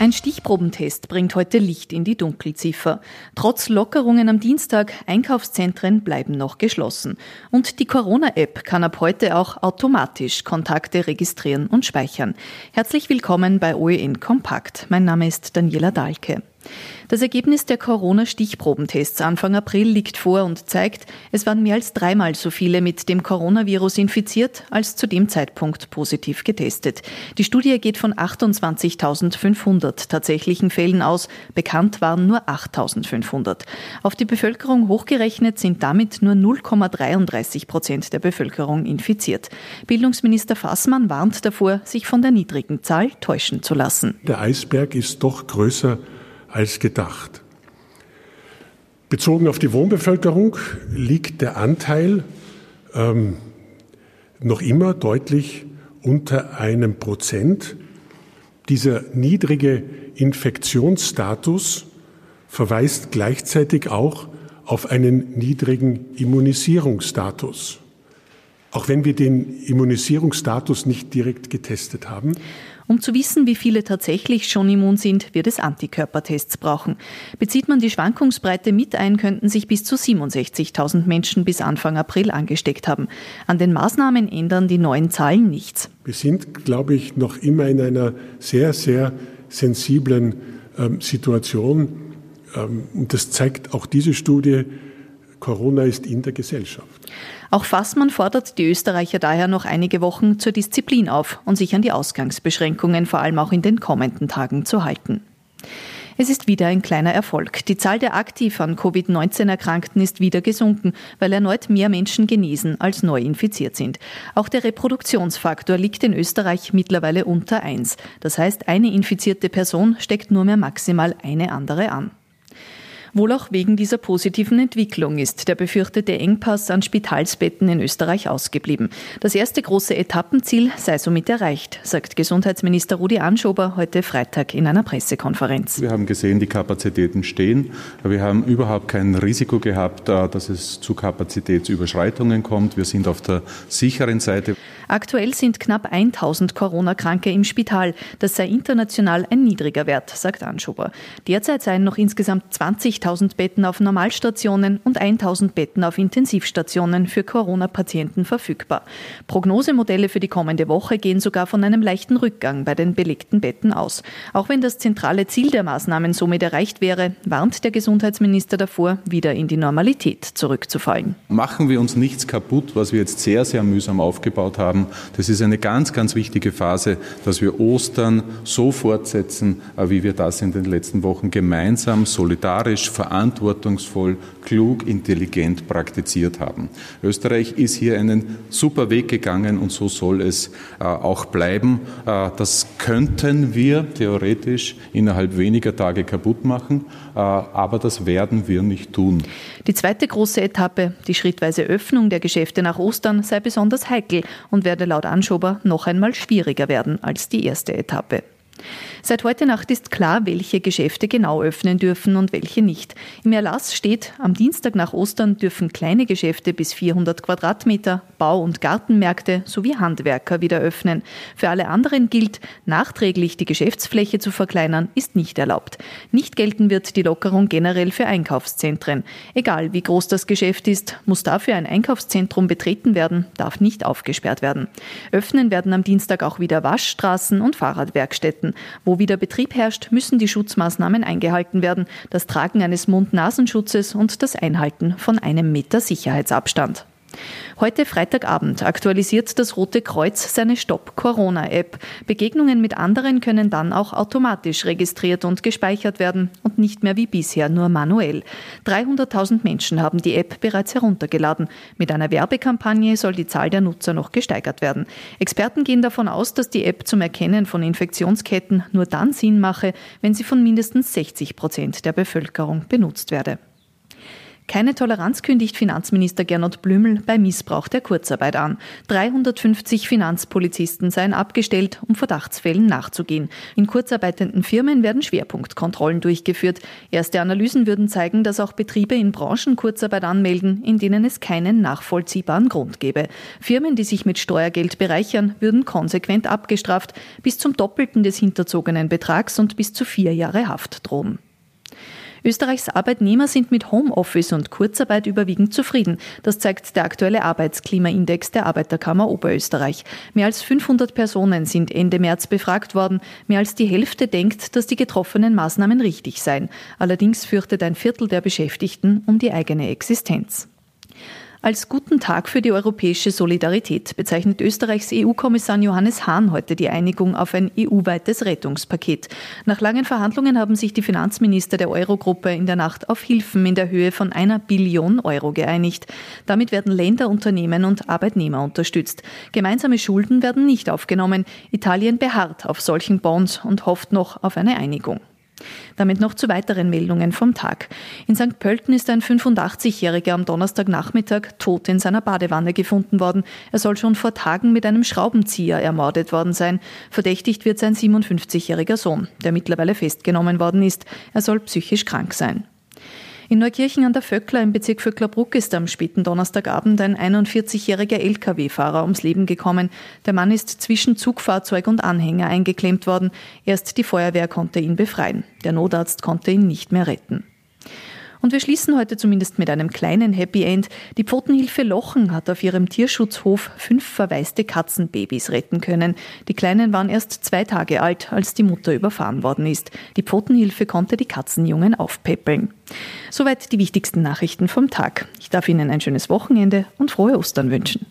Ein Stichprobentest bringt heute Licht in die Dunkelziffer. Trotz Lockerungen am Dienstag, Einkaufszentren bleiben noch geschlossen. Und die Corona-App kann ab heute auch automatisch Kontakte registrieren und speichern. Herzlich willkommen bei OEN Kompakt. Mein Name ist Daniela Dahlke. Das Ergebnis der Corona-Stichprobentests Anfang April liegt vor und zeigt, es waren mehr als dreimal so viele mit dem Coronavirus infiziert, als zu dem Zeitpunkt positiv getestet. Die Studie geht von 28.500 tatsächlichen Fällen aus. Bekannt waren nur 8.500. Auf die Bevölkerung hochgerechnet sind damit nur 0,33 Prozent der Bevölkerung infiziert. Bildungsminister Fassmann warnt davor, sich von der niedrigen Zahl täuschen zu lassen. Der Eisberg ist doch größer als gedacht. Bezogen auf die Wohnbevölkerung liegt der Anteil ähm, noch immer deutlich unter einem Prozent. Dieser niedrige Infektionsstatus verweist gleichzeitig auch auf einen niedrigen Immunisierungsstatus. Auch wenn wir den Immunisierungsstatus nicht direkt getestet haben. Um zu wissen, wie viele tatsächlich schon immun sind, wird es Antikörpertests brauchen. Bezieht man die Schwankungsbreite mit ein, könnten sich bis zu 67.000 Menschen bis Anfang April angesteckt haben. An den Maßnahmen ändern die neuen Zahlen nichts. Wir sind, glaube ich, noch immer in einer sehr, sehr sensiblen ähm, Situation. Ähm, das zeigt auch diese Studie. Corona ist in der Gesellschaft. Auch Fassmann fordert die Österreicher daher noch einige Wochen zur Disziplin auf und sich an die Ausgangsbeschränkungen vor allem auch in den kommenden Tagen zu halten. Es ist wieder ein kleiner Erfolg. Die Zahl der aktiv an Covid-19 Erkrankten ist wieder gesunken, weil erneut mehr Menschen genesen als neu infiziert sind. Auch der Reproduktionsfaktor liegt in Österreich mittlerweile unter 1. Das heißt, eine infizierte Person steckt nur mehr maximal eine andere an. Wohl auch wegen dieser positiven Entwicklung ist der befürchtete Engpass an Spitalsbetten in Österreich ausgeblieben. Das erste große Etappenziel sei somit erreicht, sagt Gesundheitsminister Rudi Anschober heute Freitag in einer Pressekonferenz. Wir haben gesehen, die Kapazitäten stehen. Wir haben überhaupt kein Risiko gehabt, äh, dass es zu Kapazitätsüberschreitungen kommt. Wir sind auf der sicheren Seite. Aktuell sind knapp 1000 Corona-Kranke im Spital. Das sei international ein niedriger Wert, sagt Anschober. Derzeit seien noch insgesamt 20.000 Betten auf Normalstationen und 1000 Betten auf Intensivstationen für Corona-Patienten verfügbar. Prognosemodelle für die kommende Woche gehen sogar von einem leichten Rückgang bei den belegten Betten aus. Auch wenn das zentrale Ziel der Maßnahmen somit erreicht wäre, warnt der Gesundheitsminister davor, wieder in die Normalität zurückzufallen. Machen wir uns nichts kaputt, was wir jetzt sehr, sehr mühsam aufgebaut haben haben. Das ist eine ganz, ganz wichtige Phase, dass wir Ostern so fortsetzen, äh, wie wir das in den letzten Wochen gemeinsam, solidarisch, verantwortungsvoll, klug, intelligent praktiziert haben. Österreich ist hier einen super Weg gegangen und so soll es äh, auch bleiben. Äh, das könnten wir theoretisch innerhalb weniger Tage kaputt machen, aber das werden wir nicht tun. Die zweite große Etappe, die schrittweise Öffnung der Geschäfte nach Ostern, sei besonders heikel und werde laut Anschober noch einmal schwieriger werden als die erste Etappe. Seit heute Nacht ist klar, welche Geschäfte genau öffnen dürfen und welche nicht. Im Erlass steht, am Dienstag nach Ostern dürfen kleine Geschäfte bis 400 Quadratmeter, Bau- und Gartenmärkte sowie Handwerker wieder öffnen. Für alle anderen gilt, nachträglich die Geschäftsfläche zu verkleinern, ist nicht erlaubt. Nicht gelten wird die Lockerung generell für Einkaufszentren. Egal wie groß das Geschäft ist, muss dafür ein Einkaufszentrum betreten werden, darf nicht aufgesperrt werden. Öffnen werden am Dienstag auch wieder Waschstraßen und Fahrradwerkstätten. Wo wieder Betrieb herrscht, müssen die Schutzmaßnahmen eingehalten werden. Das Tragen eines Mund-Nasenschutzes und das Einhalten von einem Meter Sicherheitsabstand. Heute Freitagabend aktualisiert das Rote Kreuz seine Stop-Corona-App. Begegnungen mit anderen können dann auch automatisch registriert und gespeichert werden und nicht mehr wie bisher nur manuell. 300.000 Menschen haben die App bereits heruntergeladen. Mit einer Werbekampagne soll die Zahl der Nutzer noch gesteigert werden. Experten gehen davon aus, dass die App zum Erkennen von Infektionsketten nur dann Sinn mache, wenn sie von mindestens 60 Prozent der Bevölkerung benutzt werde. Keine Toleranz kündigt Finanzminister Gernot Blümel bei Missbrauch der Kurzarbeit an. 350 Finanzpolizisten seien abgestellt, um Verdachtsfällen nachzugehen. In kurzarbeitenden Firmen werden Schwerpunktkontrollen durchgeführt. Erste Analysen würden zeigen, dass auch Betriebe in Branchen Kurzarbeit anmelden, in denen es keinen nachvollziehbaren Grund gäbe. Firmen, die sich mit Steuergeld bereichern, würden konsequent abgestraft, bis zum Doppelten des hinterzogenen Betrags und bis zu vier Jahre Haft drohen. Österreichs Arbeitnehmer sind mit Homeoffice und Kurzarbeit überwiegend zufrieden. Das zeigt der aktuelle Arbeitsklimaindex der Arbeiterkammer Oberösterreich. Mehr als 500 Personen sind Ende März befragt worden. Mehr als die Hälfte denkt, dass die getroffenen Maßnahmen richtig seien. Allerdings fürchtet ein Viertel der Beschäftigten um die eigene Existenz. Als guten Tag für die europäische Solidarität bezeichnet Österreichs EU-Kommissar Johannes Hahn heute die Einigung auf ein EU-weites Rettungspaket. Nach langen Verhandlungen haben sich die Finanzminister der Eurogruppe in der Nacht auf Hilfen in der Höhe von einer Billion Euro geeinigt. Damit werden Länder, Unternehmen und Arbeitnehmer unterstützt. Gemeinsame Schulden werden nicht aufgenommen. Italien beharrt auf solchen Bonds und hofft noch auf eine Einigung. Damit noch zu weiteren Meldungen vom Tag. In St. Pölten ist ein 85-Jähriger am Donnerstagnachmittag tot in seiner Badewanne gefunden worden. Er soll schon vor Tagen mit einem Schraubenzieher ermordet worden sein. Verdächtigt wird sein 57-jähriger Sohn, der mittlerweile festgenommen worden ist. Er soll psychisch krank sein. In Neukirchen an der Vöckler im Bezirk Vöcklerbruck ist am späten Donnerstagabend ein 41-jähriger Lkw-Fahrer ums Leben gekommen. Der Mann ist zwischen Zugfahrzeug und Anhänger eingeklemmt worden. Erst die Feuerwehr konnte ihn befreien. Der Notarzt konnte ihn nicht mehr retten. Und wir schließen heute zumindest mit einem kleinen Happy End. Die Pfotenhilfe Lochen hat auf ihrem Tierschutzhof fünf verwaiste Katzenbabys retten können. Die Kleinen waren erst zwei Tage alt, als die Mutter überfahren worden ist. Die Pfotenhilfe konnte die Katzenjungen aufpäppeln. Soweit die wichtigsten Nachrichten vom Tag. Ich darf Ihnen ein schönes Wochenende und frohe Ostern wünschen.